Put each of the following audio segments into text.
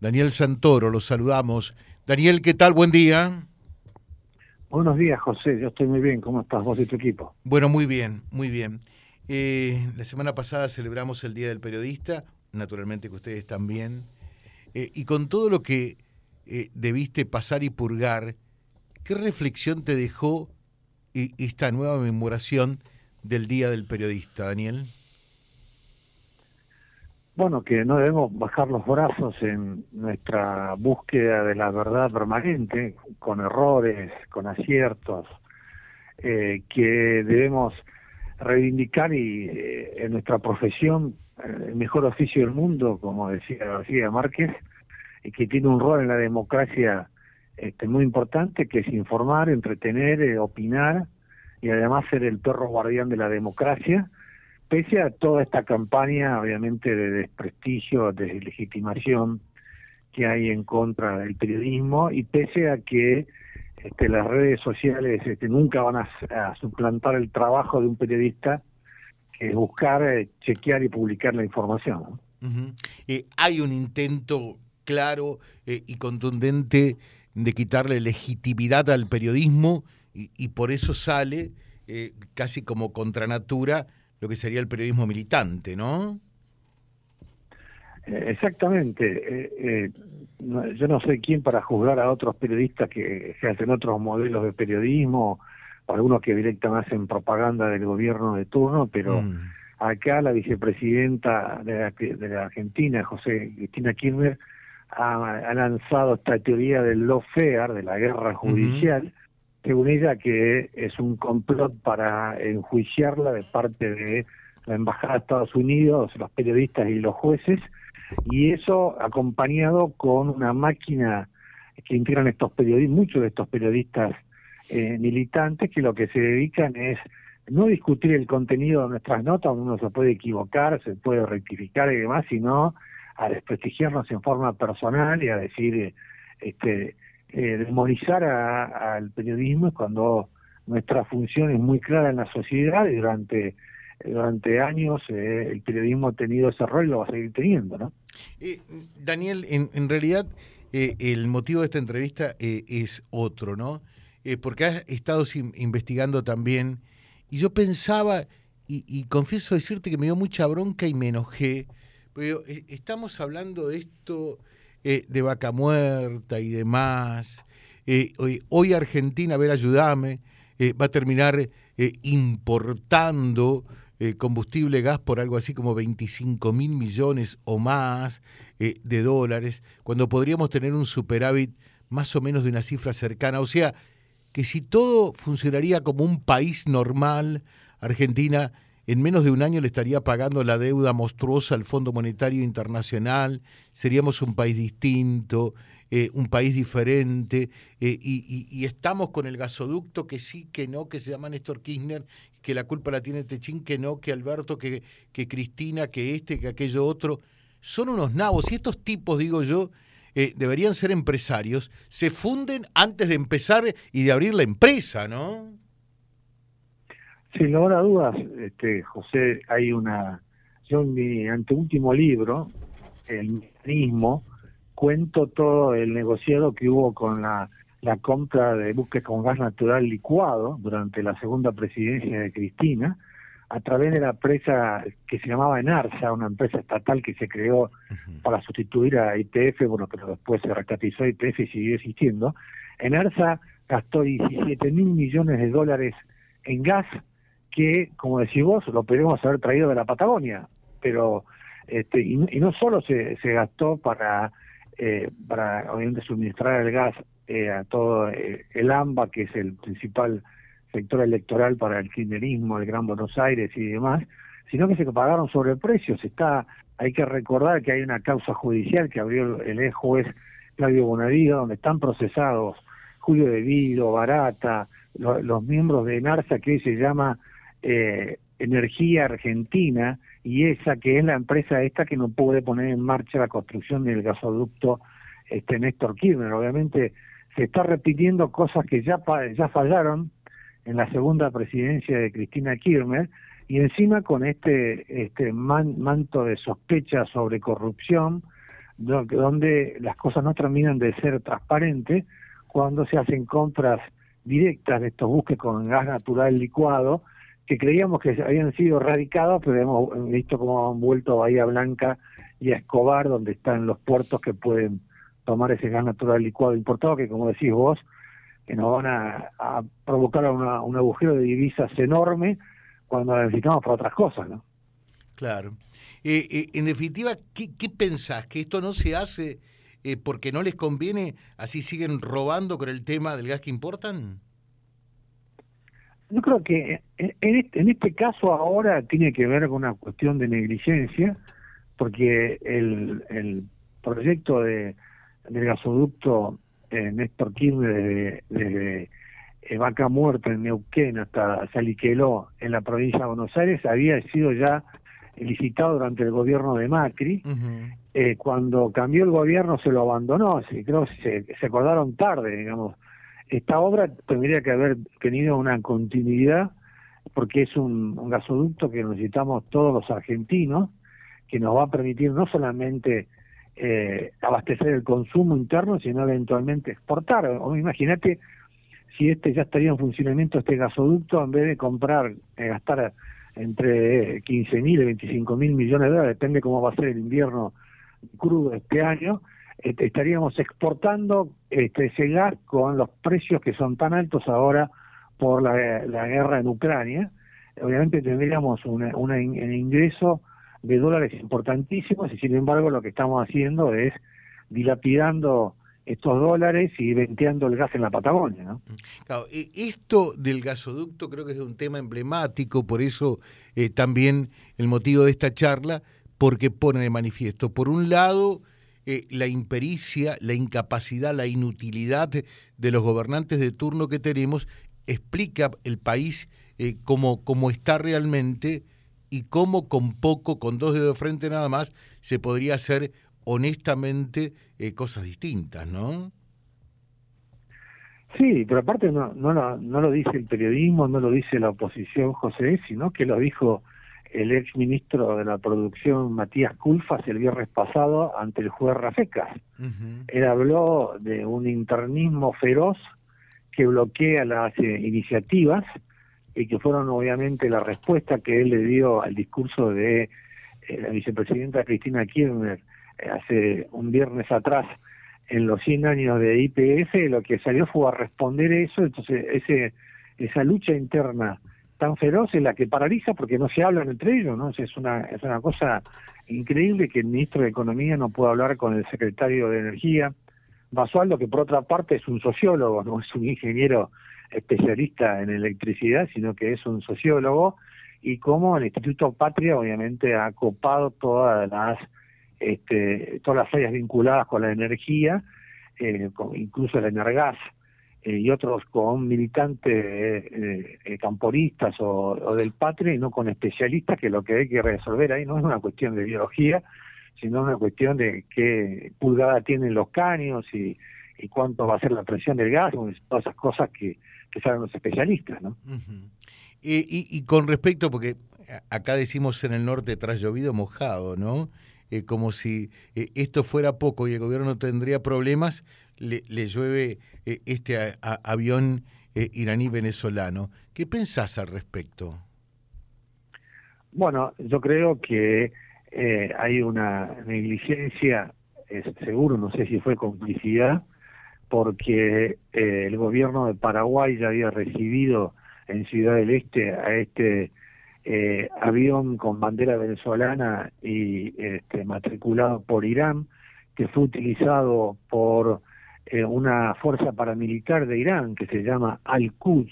Daniel Santoro, los saludamos. Daniel, ¿qué tal? Buen día. Buenos días, José. Yo estoy muy bien. ¿Cómo estás vos y tu equipo? Bueno, muy bien, muy bien. Eh, la semana pasada celebramos el Día del Periodista, naturalmente que ustedes también. Eh, y con todo lo que eh, debiste pasar y purgar, ¿qué reflexión te dejó esta nueva memoración del Día del Periodista, Daniel? Bueno, que no debemos bajar los brazos en nuestra búsqueda de la verdad permanente, con errores, con aciertos, eh, que debemos reivindicar y eh, en nuestra profesión el mejor oficio del mundo, como decía García Márquez, y que tiene un rol en la democracia este, muy importante, que es informar, entretener, eh, opinar y además ser el perro guardián de la democracia, pese a toda esta campaña, obviamente, de desprestigio, de deslegitimación que hay en contra del periodismo y pese a que este, las redes sociales este, nunca van a, suplantar el trabajo de un periodista, que es buscar, eh, chequear y publicar la información. Eh, hay un intento claro eh, y contundente de quitarle legitimidad al periodismo y, por eso sale casi como contra natura lo que sería el periodismo militante, ¿no? Exactamente yo no sé quién para juzgar a otros periodistas que, hacen otros modelos de periodismo, algunos que directamente hacen propaganda del gobierno de turno, pero mm. acá la vicepresidenta de la, Argentina, José Cristina Kirchner, ha, lanzado esta teoría del lawfare, de la guerra judicial, según ella que es un complot para enjuiciarla de parte de la Embajada de Estados Unidos, los periodistas y los jueces, y eso acompañado con una máquina que integran estos periodistas, muchos de estos periodistas eh, militantes que lo que se dedican es no discutir el contenido de nuestras notas, uno se puede equivocar, se puede rectificar y demás, sino a desprestigiarnos en forma personal y a decir, este, eh, demonizar al periodismo cuando nuestra función es muy clara en la sociedad y durante durante años eh, el periodismo ha tenido ese rol y lo va a seguir teniendo, ¿no? Eh, Daniel, en, realidad eh, el motivo de esta entrevista es otro, ¿no? porque has estado investigando también y yo pensaba, y, confieso decirte que me dio mucha bronca y me enojé, pero estamos hablando de esto de vaca muerta y demás. Hoy, hoy, Argentina, a ver, ayúdame, va a terminar importando eh, combustible, gas por algo así como 25 mil millones o más eh, de dólares, cuando podríamos tener un superávit más o menos de una cifra cercana. O sea, que si todo funcionaría como un país normal, Argentina en menos de un año le estaría pagando la deuda monstruosa al Fondo Monetario Internacional, seríamos un país distinto, eh, un país diferente, y, y, estamos con el gasoducto que sí, que no, que se llama Néstor Kirchner, que la culpa la tiene Techín, que no, que Alberto, que, que Cristina, que este, que aquello otro. Son unos nabos y estos tipos, digo yo, eh, deberían ser empresarios, se funden antes de empezar y de abrir la empresa, ¿no? Sin lugar a dudas, este, José, hay una... Yo en mi anteúltimo libro, El mecanismo, cuento todo el negociado que hubo con la la compra de buques con gas natural licuado durante la segunda presidencia de Cristina, a través de la empresa que se llamaba Enarsa, una empresa estatal que se creó para sustituir a IPF, bueno, pero después se rescatizó IPF y siguió existiendo. Enarsa gastó 17 mil millones de dólares en gas que, como decís vos, lo podríamos haber traído de la Patagonia, pero este, y, no solo se, se gastó para, eh, para obviamente suministrar el gas eh, a todo eh, el AMBA, que es el principal sector electoral para el kirchnerismo, el Gran Buenos Aires y demás, sino que se pagaron sobre precios. Está, hay que recordar que hay una causa judicial que abrió el ex juez Claudio Bonadío, donde están procesados Julio De Vido, Barata, los miembros de NARSA, que se llama eh, Energía Argentina, y esa que es la empresa esta que no puede poner en marcha la construcción del gasoducto este Néstor Kirchner. Obviamente se está repitiendo cosas que ya, ya fallaron en la segunda presidencia de Cristina Kirchner y encima con este, este manto de sospecha sobre corrupción donde las cosas no terminan de ser transparentes cuando se hacen compras directas de estos buques con gas natural licuado que creíamos que habían sido erradicados, pero hemos visto cómo han vuelto Bahía Blanca y a Escobar, donde están los puertos que pueden tomar ese gas natural licuado importado, que como decís vos, que nos van a, provocar un agujero de divisas enorme cuando necesitamos para otras cosas, ¿no? Claro. Eh, eh, en definitiva, ¿qué, ¿qué, pensás? ¿Que esto no se hace eh, porque no les conviene? ¿Así siguen robando con el tema del gas que importan? Yo creo que en este, en este caso ahora tiene que ver con una cuestión de negligencia, porque el, el proyecto de, del gasoducto eh, Néstor Kirchner desde, desde eh, Vaca Muerta en Neuquén hasta Saliqueló en la provincia de Buenos Aires había sido ya licitado durante el gobierno de Macri. eh, cuando cambió el gobierno se lo abandonó, sí, creo que se, se acordaron tarde, digamos. Esta obra tendría que haber tenido una continuidad porque es un, gasoducto que necesitamos todos los argentinos, que nos va a permitir no solamente eh, abastecer el consumo interno, sino eventualmente exportar. O imagínate si este ya estaría en funcionamiento este gasoducto, en vez de comprar, eh, gastar entre 15 mil y 25 mil millones de dólares, depende cómo va a ser el invierno crudo este año, estaríamos exportando este, ese gas con los precios que son tan altos ahora por la, la guerra en Ucrania. Obviamente tendríamos un ingreso de dólares importantísimos y sin embargo lo que estamos haciendo es dilapidando estos dólares y venteando el gas en la Patagonia. ¿no? Claro, esto del gasoducto creo que es un tema emblemático, por eso eh, también el motivo de esta charla, porque pone de manifiesto, por un lado, eh, la impericia, la incapacidad, la inutilidad de los gobernantes de turno que tenemos, explica el país eh, como, como está realmente y cómo con poco, con dos dedos de frente nada más, se podría hacer honestamente eh, cosas distintas, ¿no? Sí, pero aparte no, no, no lo dice el periodismo, no lo dice la oposición José, sino que lo dijo el ex ministro de la producción Matías Culfas el viernes pasado ante el juez Rafecas. Él habló de un internismo feroz que bloquea las eh, iniciativas y que fueron obviamente la respuesta que él le dio al discurso de eh, la vicepresidenta Cristina Kirchner eh, hace un viernes atrás en los 100 años de IPF, lo que salió fue a responder eso, entonces ese esa lucha interna tan feroz es la que paraliza porque no se hablan entre ellos, ¿no? Es una, es una cosa increíble que el ministro de Economía no pueda hablar con el secretario de Energía, Basualdo, que por otra parte es un sociólogo, no es un ingeniero especialista en electricidad, sino que es un sociólogo, y como el Instituto Patria obviamente ha copado todas las este, todas las áreas vinculadas con la energía, eh, incluso el Energas, eh, y otros con militantes eh, eh, camporistas o, del Patria y no con especialistas, que lo que hay que resolver ahí no es una cuestión de biología, sino una cuestión de qué pulgada tienen los caños y, y cuánto va a ser la presión del gas, todas esas cosas que, que saben los especialistas, ¿no? Uh -huh. y, y, y, con respecto, porque acá decimos en el norte tras llovido mojado, ¿no? Eh, como si eh, esto fuera poco y el gobierno no tendría problemas, le, le llueve eh, este a, avión eh, iraní venezolano. ¿Qué pensás al respecto? Bueno, yo creo que hay una negligencia, seguro, no sé si fue complicidad, porque el gobierno de Paraguay ya había recibido en Ciudad del Este a este eh, avión con bandera venezolana y este, matriculado por Irán, que fue utilizado por eh, una fuerza paramilitar de Irán que se llama Al-Quds,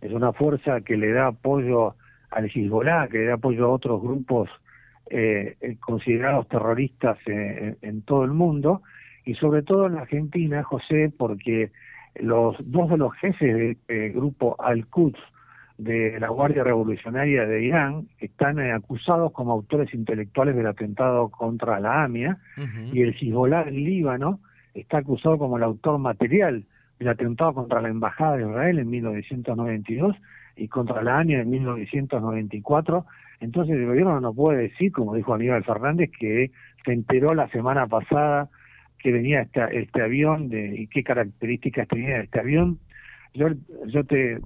es una fuerza que le da apoyo al Hezbollah, que le da apoyo a otros grupos eh, considerados terroristas en, en todo el mundo, y sobre todo en Argentina, José, porque los dos de los jefes del eh, grupo Al-Quds de la Guardia Revolucionaria de Irán están eh, acusados como autores intelectuales del atentado contra la AMIA uh -huh. y el Hezbollah del Líbano está acusado como el autor material del atentado contra la Embajada de Israel en 1992 y contra la AMIA en 1994 Entonces el gobierno no puede decir, como dijo Aníbal Fernández, que se enteró la semana pasada que venía este, este avión de, y qué características tenía este avión. Yo, yo te,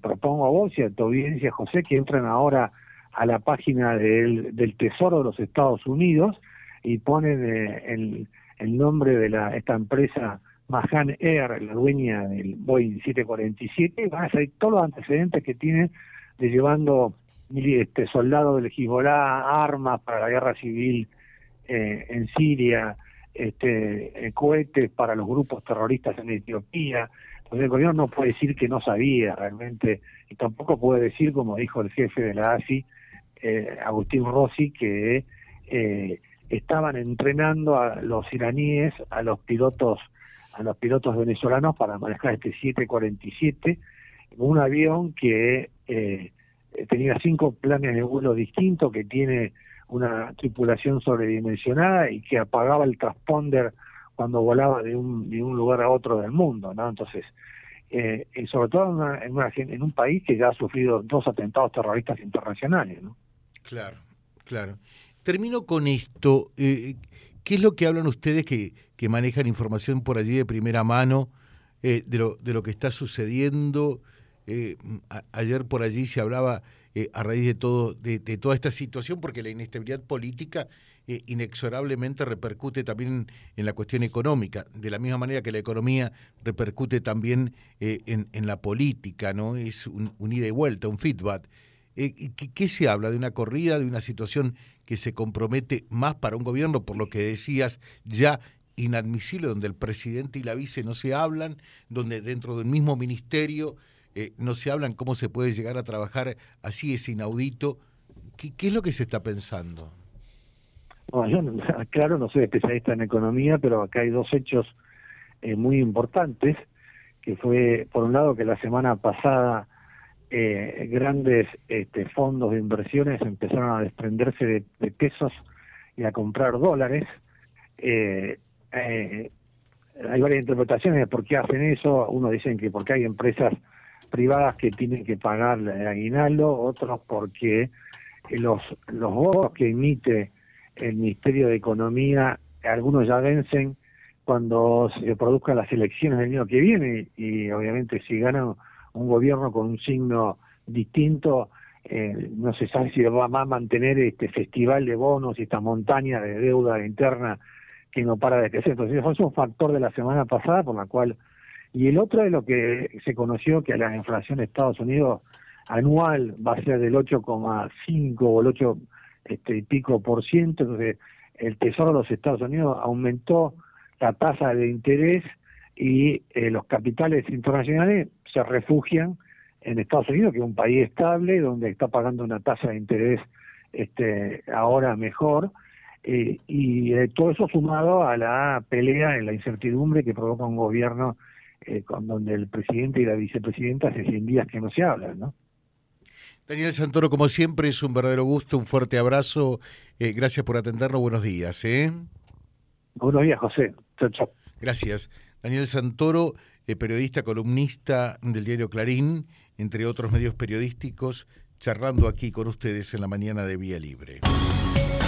propongo a vos y a tu audiencia, José, que entren ahora a la página del, del Tesoro de los Estados Unidos y ponen eh, el, el nombre de la esta empresa Mahan Air, la dueña del Boeing 747, y van a salir todos los antecedentes que tiene de llevando este, soldados del Hezbollah, armas para la guerra civil eh, en Siria, este, eh, cohetes para los grupos terroristas en Etiopía. El gobierno no puede decir que no sabía realmente, y tampoco puede decir, como dijo el jefe de la ASI, eh, Agustín Rossi, que eh, estaban entrenando a los iraníes, a los pilotos, a los pilotos venezolanos para manejar este 747, un avión que eh, tenía cinco planes de vuelo distintos, que tiene una tripulación sobredimensionada y que apagaba el transponder cuando volaba de un, de un lugar a otro del mundo, ¿no? Entonces, eh, y sobre todo en, una, en, una, en, un país que ya ha sufrido dos atentados terroristas internacionales, ¿no? Claro, claro. Termino con esto. Eh, ¿Qué es lo que hablan ustedes que, que manejan información por allí de primera mano eh, de, lo, de lo que está sucediendo? Eh, ayer por allí se hablaba eh, a raíz de todo de, toda esta situación porque la inestabilidad política eh, inexorablemente repercute también en la cuestión económica. De la misma manera que la economía repercute también en, en, la política no es un, ida y vuelta un feedback. ¿qué, ¿qué, se habla de una corrida de una situación que se compromete más para un gobierno por lo que decías ya inadmisible donde el presidente y la vice no se hablan donde dentro del mismo ministerio eh, no se hablan cómo se puede llegar a trabajar así, es inaudito. ¿Qué, qué es lo que se está pensando? Bueno, yo, claro, no soy especialista en economía, pero acá hay dos hechos eh, muy importantes, que fue, por un lado, que la semana pasada eh, grandes este, fondos de inversiones empezaron a desprenderse de, pesos y a comprar dólares. Eh, eh, hay varias interpretaciones de por qué hacen eso. Uno dicen que porque hay empresas privadas que tienen que pagar el aguinaldo, otros porque los, los bonos que emite el Ministerio de Economía, algunos ya vencen cuando se produzcan las elecciones del año que viene y obviamente si gana un gobierno con un signo distinto, eh, no se sabe si va a mantener este festival de bonos y esta montaña de deuda interna que no para de crecer. Entonces eso es un factor de la semana pasada por la cual y el otro es lo que se conoció que la inflación de Estados Unidos anual va a ser del 8,5 o el 8 este, y pico por ciento, entonces el Tesoro de los Estados Unidos aumentó la tasa de interés y eh, los capitales internacionales se refugian en Estados Unidos, que es un país estable, donde está pagando una tasa de interés este, ahora mejor, eh, y eh, todo eso sumado a la pelea en la incertidumbre que provoca un gobierno eh, con donde el presidente y la vicepresidenta hace 100 días que no se hablan, ¿no? Daniel Santoro, como siempre, es un verdadero gusto, un fuerte abrazo. Eh, gracias por atendernos. Buenos días. ¿eh? Buenos días, José. Chao, chao. Gracias. Daniel Santoro, eh, periodista, columnista del diario Clarín, entre otros medios periodísticos, charlando aquí con ustedes en la mañana de Vía Libre